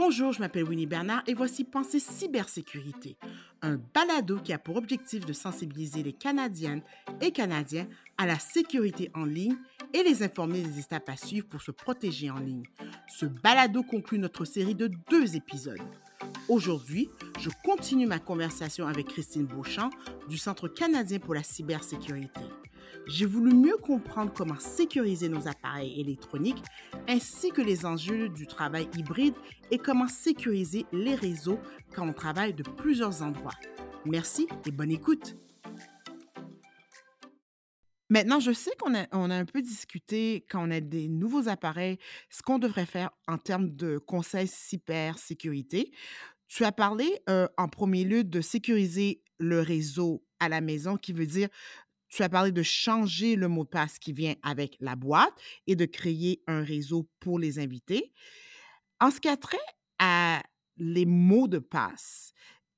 Bonjour, je m'appelle Winnie Bernard et voici Pensée Cybersécurité, un balado qui a pour objectif de sensibiliser les Canadiennes et Canadiens à la sécurité en ligne et les informer des étapes à suivre pour se protéger en ligne. Ce balado conclut notre série de deux épisodes. Aujourd'hui, je continue ma conversation avec Christine Beauchamp du Centre canadien pour la cybersécurité. J'ai voulu mieux comprendre comment sécuriser nos appareils électroniques ainsi que les enjeux du travail hybride et comment sécuriser les réseaux quand on travaille de plusieurs endroits. Merci et bonne écoute. Maintenant, je sais qu'on a, un peu discuté quand on a des nouveaux appareils, ce qu'on devrait faire en termes de conseils cybersécurité. Tu as parlé euh, en premier lieu de sécuriser le réseau à la maison, qui veut dire tu as parlé de changer le mot de passe qui vient avec la boîte et de créer un réseau pour les invités. En ce qui a trait à les mots de passe,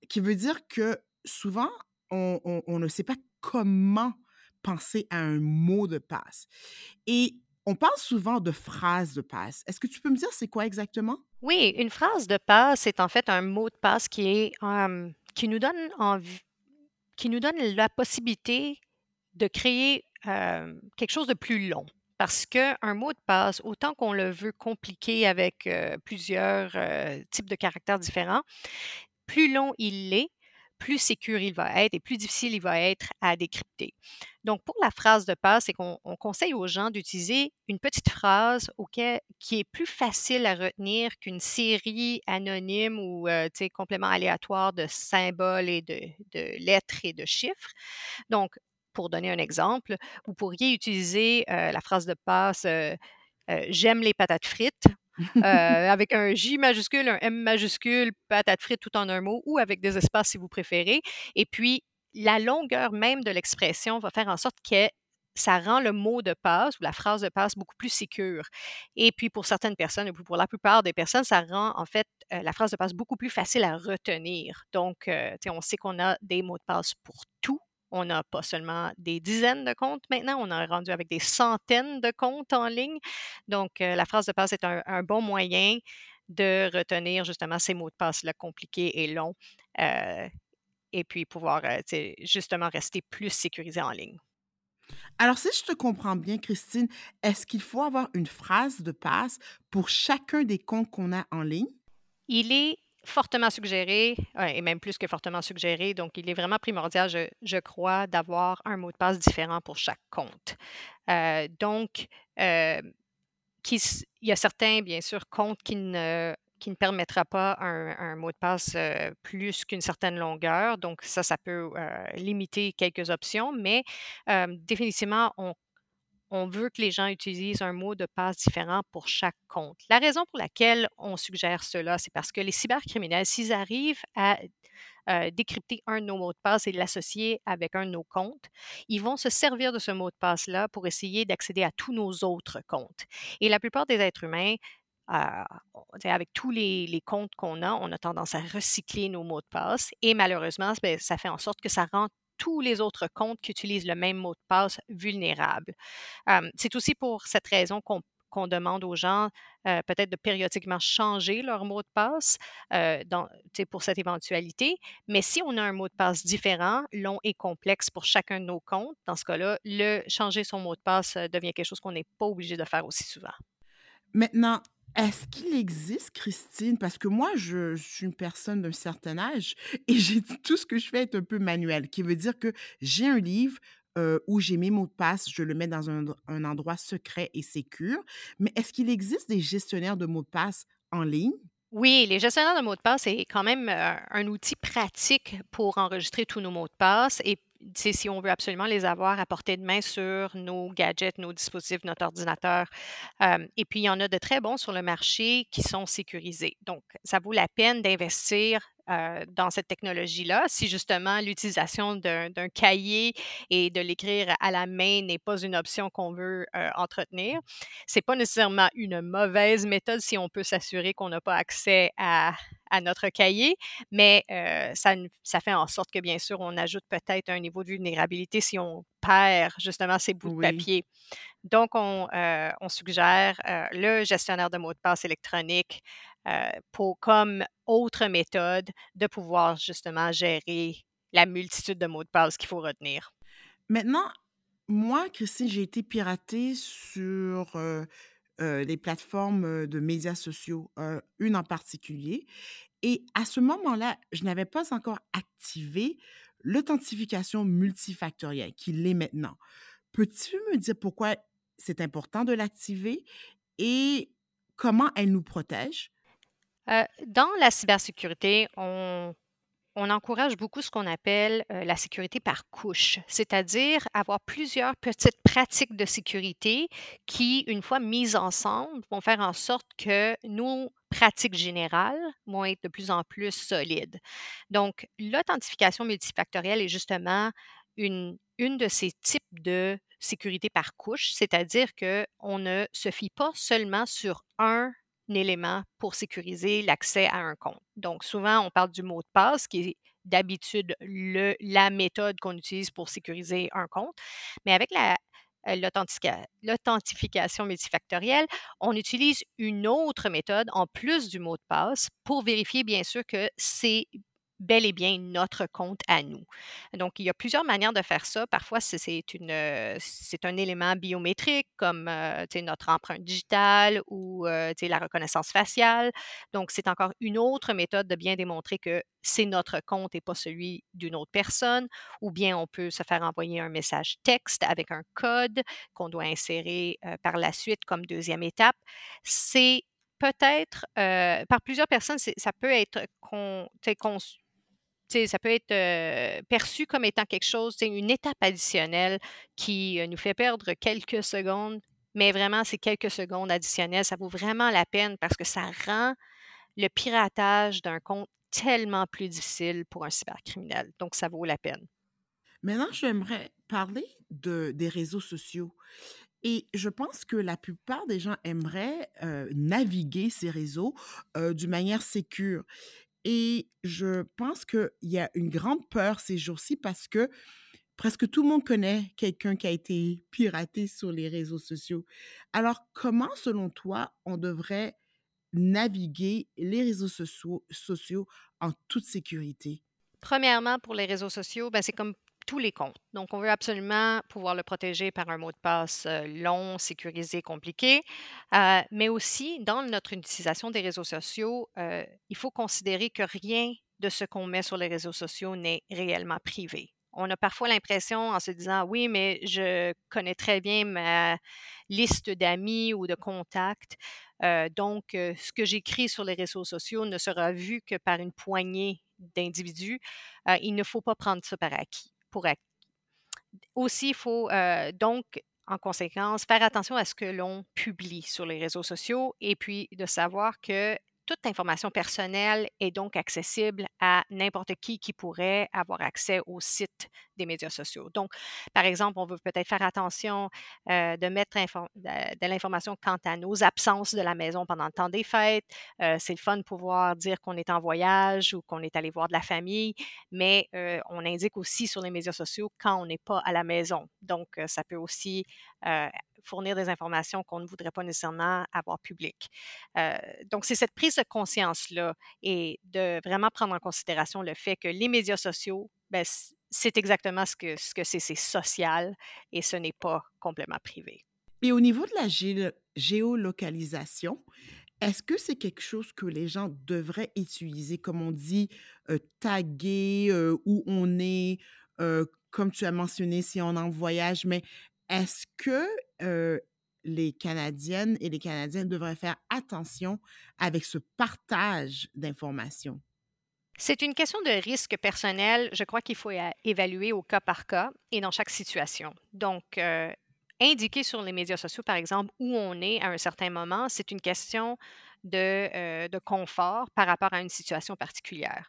qui veut dire que souvent, on, ne sait pas comment penser à un mot de passe. Et on parle souvent de phrases de passe. Est-ce que tu peux me dire c'est quoi exactement? Oui, une phrase de passe est en fait un mot de passe qui est qui nous donne qui nous donne la possibilité de créer quelque chose de plus long. Parce qu'un mot de passe, autant qu'on le veut compliqué avec plusieurs types de caractères différents, plus long il est, plus sécur il va être et plus difficile il va être à décrypter. Donc, pour la phrase de passe, c'est qu'on conseille aux gens d'utiliser une petite phrase auquel, qui est plus facile à retenir qu'une série anonyme ou complément aléatoire de symboles et de, lettres et de chiffres. Donc, pour donner un exemple, vous pourriez utiliser euh, la phrase de passe J'aime les patates frites euh, avec un J majuscule, un M majuscule, patate frite tout en un mot, ou avec des espaces si vous préférez. Et puis, la longueur même de l'expression va faire en sorte que ça rend le mot de passe ou la phrase de passe beaucoup plus sécure. Et puis pour certaines personnes, et pour la plupart des personnes, ça rend en fait la phrase de passe beaucoup plus facile à retenir. Donc, on sait qu'on a des mots de passe pour tout on n'a pas seulement des dizaines de comptes maintenant, on a rendu avec des centaines de comptes en ligne. Donc, euh, la phrase de passe est un, bon moyen de retenir justement ces mots de passe-là compliqués et longs euh, et puis pouvoir euh, justement rester plus sécurisé en ligne. Alors, si je te comprends bien, Christine, est-ce qu'il faut avoir une phrase de passe pour chacun des comptes qu'on a en ligne? Il est fortement suggéré, et même plus que fortement suggéré, donc il est vraiment primordial, je, crois, d'avoir un mot de passe différent pour chaque compte. Euh, donc, euh, il y a certains, bien sûr, comptes qui ne, qui ne permettra pas un, mot de passe euh, plus qu'une certaine longueur. Donc, ça, ça peut limiter quelques options, mais définitivement, on on veut que les gens utilisent un mot de passe différent pour chaque compte. La raison pour laquelle on suggère cela, c'est parce que les cybercriminels, s'ils arrivent à euh, décrypter un de nos mots de passe et l'associer avec un de nos comptes, ils vont se servir de ce mot de passe-là pour essayer d'accéder à tous nos autres comptes. Et la plupart des êtres humains, euh, avec tous les, comptes qu'on a, on a tendance à recycler nos mots de passe et malheureusement, ben, ça fait en sorte que ça rend tous les autres comptes qui utilisent le même mot de passe vulnérables. c'est aussi pour cette raison qu'on demande aux gens peut-être de périodiquement changer leur mot de passe pour cette éventualité. Mais si on a un mot de passe différent, long et complexe pour chacun de nos comptes, dans ce cas-là, le changer son mot de passe devient quelque chose qu'on n'est pas obligé de faire aussi souvent. Maintenant, est-ce qu'il existe, Christine? Parce que moi, je, suis une personne d'un certain âge et j'ai tout ce que je fais est un peu manuel, qui veut dire que j'ai un livre où j'ai mes mots de passe, je le mets dans un, endroit secret et sécur. Mais est-ce qu'il existe des gestionnaires de mots de passe en ligne? Oui, les gestionnaires de mots de passe, c'est quand même un outil pratique pour enregistrer tous nos mots de passe et si on veut absolument les avoir à portée de main sur nos gadgets, nos dispositifs, notre ordinateur. et puis, il y en a de très bons sur le marché qui sont sécurisés. Donc, ça vaut la peine d'investir dans cette technologie-là si justement l'utilisation d'un cahier et de l'écrire à la main n'est pas une option qu'on veut entretenir. Ce n'est pas nécessairement une mauvaise méthode si on peut s'assurer qu'on n'a pas accès à, à notre cahier, mais euh, ça, ça fait en sorte que, bien sûr, on ajoute peut-être un niveau de vulnérabilité si on perd justement ces bouts de papier. Donc, on, euh, on suggère euh, le gestionnaire de mots de passe électronique euh, pour, comme autre méthode de pouvoir justement gérer la multitude de mots de passe qu'il faut retenir. Maintenant, moi, Christine, j'ai été piratée sur, heu heu, les plateformes, de médias sociaux, une en particulier et à ce moment-là, je n'avais pas encore activé l'authentification multifactorielle qui l'est maintenant. Peux-tu me dire pourquoi c'est important de l'activer et comment elle nous protège? Dans la cybersécurité, on encourage beaucoup ce qu'on appelle la sécurité par couche, c'est-à-dire avoir plusieurs petites pratiques de sécurité qui, une fois mises ensemble, vont faire en sorte que nos pratiques générales vont être de plus en plus solides. Donc, l'authentification multifactorielle est justement une, une de ces types de sécurité par couche, c'est-à-dire qu'on ne se fie pas seulement sur un élément pour sécuriser l'accès à un compte. Donc, souvent, on parle du mot de passe, qui est d'habitude la méthode qu'on utilise pour sécuriser un compte. Mais avec la, euh, l'authentification multifactorielle, on utilise une autre méthode en plus du mot de passe pour vérifier, bien sûr, que c'est bel et bien notre compte à nous. Donc, il y a plusieurs manières de faire ça. Parfois, c'est euh, un élément biométrique comme euh, notre empreinte digitale ou euh, la reconnaissance faciale. Donc, c'est encore une autre méthode de bien démontrer que c'est notre compte et pas celui d'une autre personne. Ou bien, on peut se faire envoyer un message texte avec un code qu'on doit insérer euh, par la suite comme deuxième étape. C'est peut-être, euh, par plusieurs personnes, ça peut être con- tu sais, conçu tu sais, ça peut être, perçu comme étant quelque chose, une étape additionnelle qui, nous fait perdre quelques secondes, mais vraiment ces quelques secondes additionnelles, ça vaut vraiment la peine parce que ça rend le piratage d'un compte tellement plus difficile pour un cybercriminel, donc ça vaut la peine. Maintenant, j'aimerais parler de des réseaux sociaux et je pense que la plupart des gens aimeraient, naviguer ces réseaux, d'une manière sécure et je pense qu'il y a une grande peur ces jours-ci parce que presque tout le monde connaît quelqu'un qui a été piraté sur les réseaux sociaux. Alors, comment, selon toi, on devrait naviguer les réseaux sociaux sociaux en toute sécurité? Premièrement, pour les réseaux sociaux, ben, c'est comme tous les comptes. Donc, on veut absolument pouvoir le protéger par un mot de passe euh, long, sécurisé, compliqué. Euh, mais aussi, dans notre utilisation des réseaux sociaux, euh, il faut considérer que rien de ce qu'on met sur les réseaux sociaux n'est réellement privé. On a parfois l'impression en se disant, oui, mais je connais très bien ma liste d'amis ou de contacts. Donc, ce que j'écris sur les réseaux sociaux ne sera vu que par une poignée d'individus. Il ne faut pas prendre ça par acquis, pour. Aussi, il faut euh, donc, en conséquence, faire attention à ce que l'on publie sur les réseaux sociaux et puis de savoir que toute information personnelle est donc accessible à n'importe qui qui pourrait avoir accès au site des médias sociaux. Donc, par exemple, on veut peut-être faire attention euh, de mettre de, l'information quant à nos absences de la maison pendant le temps des fêtes. Euh, c'est le fun de pouvoir dire qu'on est en voyage ou qu'on est allé voir de la famille, mais euh, on indique aussi sur les médias sociaux quand on n'est pas à la maison. Donc, ça peut aussi fournir des informations qu'on ne voudrait pas nécessairement avoir publiques. Euh, donc, c'est cette prise de conscience-là et de vraiment prendre en considération le fait que les médias sociaux, ben, c'est exactement ce que ce que c'est, c'est social et ce n'est pas complètement privé. Et au niveau de la géolocalisation, est-ce que c'est quelque chose que les gens devraient utiliser? Comme on dit, heu, taguer, heu, où on est, comme tu as mentionné, si on est en voyage, mais est-ce que, heu, les Canadiennes et les Canadiens devraient faire attention avec ce partage d'informations? C'est une question de risque personnel. Je crois qu'il faut évaluer au cas par cas et dans chaque situation. Donc, euh, indiquer sur les médias sociaux, par exemple, où on est à un certain moment, c'est une question de, euh, de confort par rapport à une situation particulière.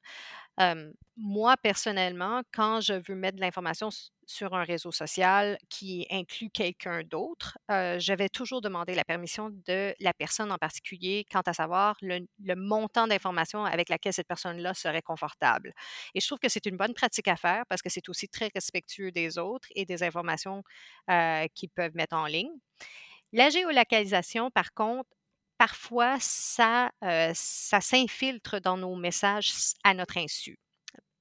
Euh, moi, personnellement, quand je veux mettre de l'information sur un réseau social qui inclut quelqu'un d'autre, heu, je vais toujours demander la permission de la personne en particulier quant à savoir le montant d'informations avec laquelle cette personne-là serait confortable et je trouve que c'est une bonne pratique à faire parce que c'est aussi très respectueux des autres et des informations, qu'ils peuvent mettre en ligne. La géolocalisation, par contre, parfois ça, s'infiltre dans nos messages à notre insu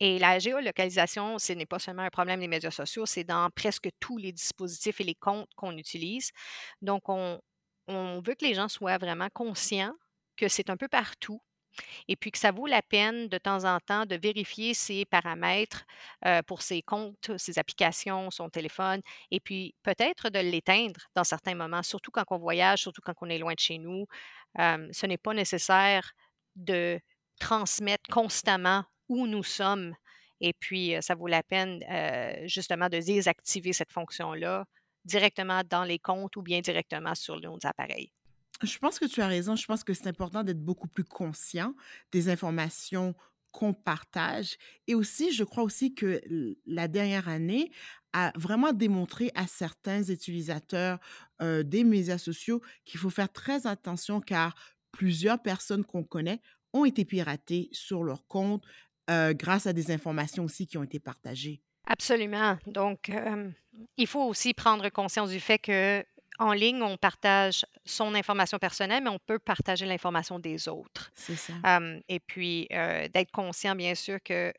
et la géolocalisation, ce n'est pas seulement un problème des médias sociaux, c'est dans presque tous les dispositifs et les comptes qu'on utilise. Donc on veut que les gens soient vraiment conscients que c'est un peu partout et puis que ça vaut la peine de temps en temps de vérifier ses paramètres, heu, pour ses comptes, ses applications, son téléphone et puis peut-être de l'éteindre dans certains moments, surtout quand on voyage, surtout quand on est loin de chez nous. Hem, ce n'est pas nécessaire de transmettre constamment où nous sommes et puis, ça vaut la peine, justement de désactiver cette fonction-là directement dans les comptes ou bien directement sur nos appareils. Je pense que tu as raison. Je pense que c'est important d'être beaucoup plus conscient des informations qu'on partage et aussi, je crois aussi que la dernière année a vraiment démontré à certains utilisateurs, des médias sociaux qu'il faut faire très attention car plusieurs personnes qu'on connaît ont été piratées sur leur compte, heu, grâce à des informations aussi qui ont été partagées. Absolument. Donc, hem, il faut aussi prendre conscience du fait qu'en ligne, on partage son information personnelle, mais on peut partager l'information des autres. C'est ça. Hem et puis, d'être conscient, bien sûr, que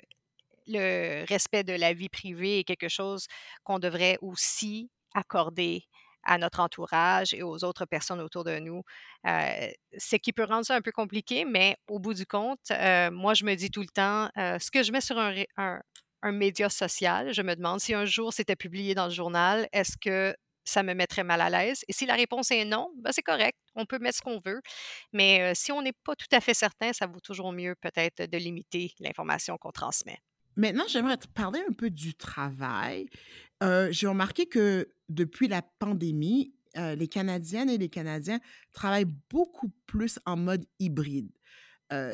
le respect de la vie privée est quelque chose qu'on devrait aussi accorder à notre entourage et aux autres personnes autour de nous. Heu, ce qui peut rendre ça un peu compliqué, mais au bout du compte, heu, moi, je me dis tout le temps, heu, ce que je mets sur un média social, je me demande si un jour c'était publié dans le journal, est-ce que ça me mettrait mal à l'aise? Et si la réponse est non, ben, c'est correct, on peut mettre ce qu'on veut. Mais, heu, si on n'est pas tout à fait certain, ça vaut toujours mieux peut-être de limiter l'information qu'on transmet. Maintenant, j'aimerais te parler un peu du travail. J'ai remarqué que depuis la pandémie, les Canadiennes et les Canadiens travaillent beaucoup plus en mode hybride.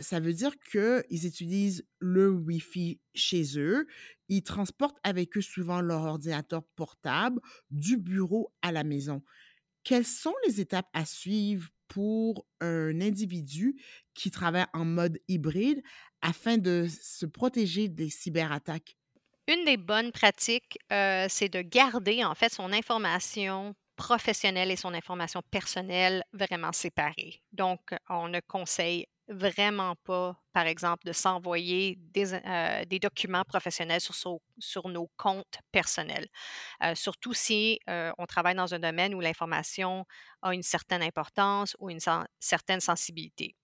Ça veut dire qu'ils utilisent le Wi-Fi chez eux. Ils transportent avec eux souvent leur ordinateur portable du bureau à la maison. Quelles sont les étapes à suivre pour un individu qui travaille en mode hybride afin de se protéger des cyberattaques? Une des bonnes pratiques, heu, c'est de garder en fait son information professionnelle et son information personnelle vraiment séparées. Donc, on ne conseille vraiment pas, par exemple, de s'envoyer des des documents professionnels sur nos comptes personnels. Heu, surtout si, on travaille dans un domaine où l'information a une certaine importance ou une certaine sensibilité.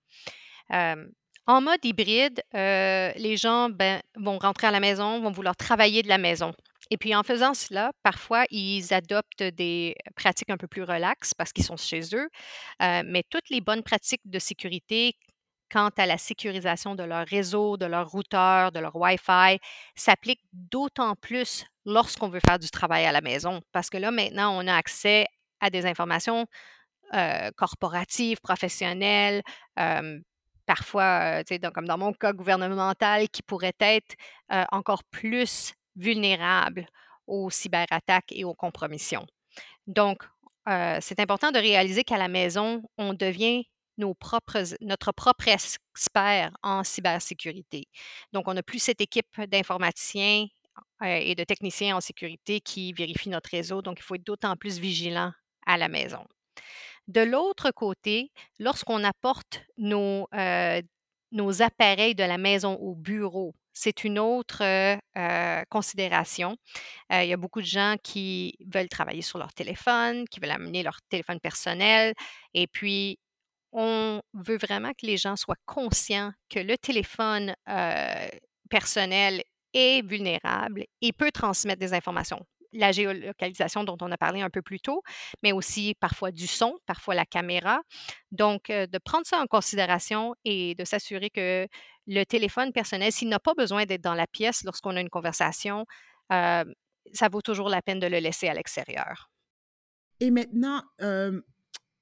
En mode hybride, heu, les gens, ben, vont rentrer à la maison, vont vouloir travailler de la maison et puis en faisant cela, parfois, ils adoptent des pratiques un peu plus relax parce qu'ils sont chez eux, heu, mais toutes les bonnes pratiques de sécurité quant à la sécurisation de leur réseau, de leur routeur, de leur Wi-Fi s'appliquent d'autant plus lorsqu'on veut faire du travail à la maison. Parce que là, maintenant, on a accès à des informations, heu, corporatives, professionnelles, parfois, comme dans mon cas gouvernemental qui pourraient être, encore plus vulnérables aux cyberattaques et aux compromissions. Donc, c'est important de réaliser qu'à la maison, on devient nos propres notre propre expert en cybersécurité. Donc, on n'a plus cette équipe d'informaticiens, et de techniciens en sécurité qui vérifient notre réseau, donc il faut être d'autant plus vigilant à la maison. De l'autre côté, lorsqu'on apporte nos, heu, nos appareils de la maison au bureau, c'est une autre, heu heu, considération. Il y a beaucoup de gens qui veulent travailler sur leur téléphone, qui veulent amener leur téléphone personnel et puis on veut vraiment que les gens soient conscients que le téléphone, personnel est vulnérable et peut transmettre des informations. La géolocalisation dont on a parlé un peu plus tôt, mais aussi parfois du son, parfois la caméra. Donc, heu, de prendre ça en considération et de s'assurer que le téléphone personnel, s'il n'a pas besoin d'être dans la pièce lorsqu'on a une conversation, hem, ça vaut toujours la peine de le laisser à l'extérieur. Et maintenant, hem,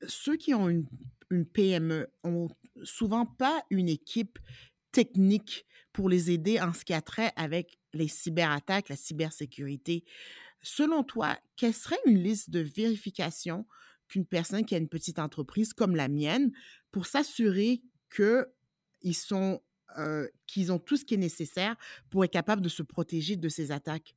ceux qui ont une une PME ont souvent pas une équipe technique pour les aider en ce qui a trait avec les cyberattaques, la cybersécurité. Selon toi, quelle serait une liste de vérification qu'une personne qui a une petite entreprise comme la mienne pour s'assurer qu'ils heu, qu'ils ont tout ce qui est nécessaire pour être capable de se protéger de ces attaques?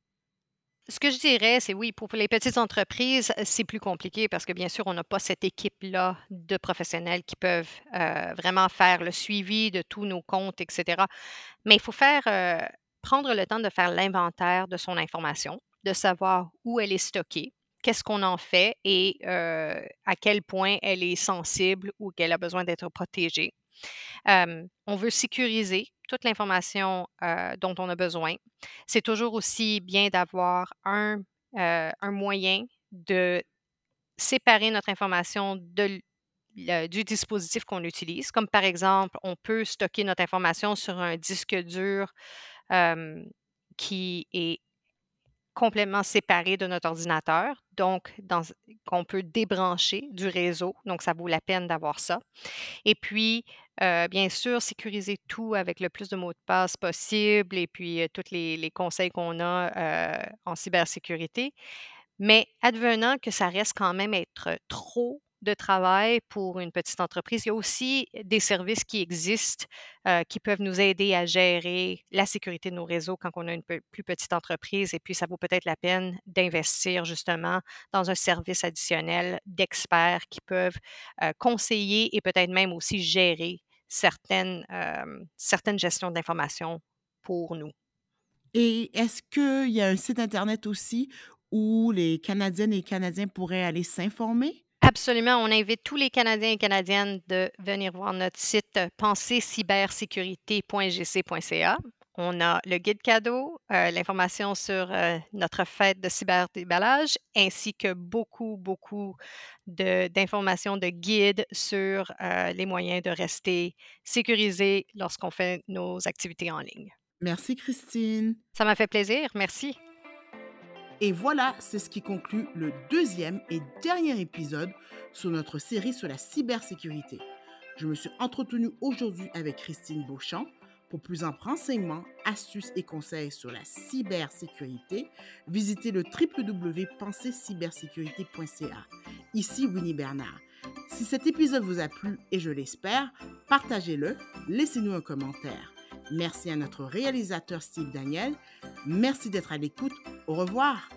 Ce que je dirais, c'est oui, pour les petites entreprises, c'est plus compliqué parce que bien sûr, on n'a pas cette équipe-là de professionnels qui peuvent, heu, vraiment faire le suivi de tous nos comptes et cetera. Mais il faut faire, heu, prendre le temps de faire l'inventaire de son information, de savoir où elle est stockée, qu'est-ce qu'on en fait et heu, à quel point elle est sensible ou qu'elle a besoin d'être protégée. On veut sécuriser toute l'information, heu, dont on a besoin. C'est toujours aussi bien d'avoir un, heu, un moyen de séparer notre information de du dispositif qu'on utilise. Comme par exemple, on peut stocker notre information sur un disque dur, qui est complètement séparé de notre ordinateur, donc qu'on peut débrancher du réseau, donc ça vaut la peine d'avoir ça. Et puis, heu, bien sûr, sécuriser tout avec le plus de mots de passe possible et puis, heu, tous les conseils qu'on a, heu, en cybersécurité. Mais advenant que ça reste quand même être trop de travail pour une petite entreprise, il y a aussi des services qui existent, heu, qui peuvent nous aider à gérer la sécurité de nos réseaux quand on a une plus petite entreprise et puis ça vaut peut-être la peine d'investir justement dans un service additionnel d'experts qui peuvent, heu, conseiller et peut-être même aussi gérer certaines, hem, certaines gestions d'informations pour nous. Et est-ce qu'il y a un site internet aussi où les Canadiennes et Canadiens pourraient aller s'informer? Absolument, on invite tous les Canadiens et Canadiennes de venir voir notre site euh, pensercybersécurité.gc.ca. On a le guide cadeau, heu, l'information sur, heu, notre fête de cyberdéballage, ainsi que beaucoup, beaucoup de d'informations, de guides sur, les moyens de rester sécurisés lorsqu'on fait nos activités en ligne. Merci Christine. Ça m'a fait plaisir, merci. Et voilà, c'est ce qui conclut le deuxième et dernier épisode sur notre série sur la cybersécurité. Je me suis entretenue aujourd'hui avec Christine Beauchamp. Pour plus de renseignements, astuces et conseils sur la cybersécurité, visitez le www.pensercybersécurité.ca. Ici Winnie Bernard. Si cet épisode vous a plu, et je l'espère, partagez-le, laissez-nous un commentaire. Merci à notre réalisateur Steve Daniel. Merci d'être à l'écoute. Au revoir.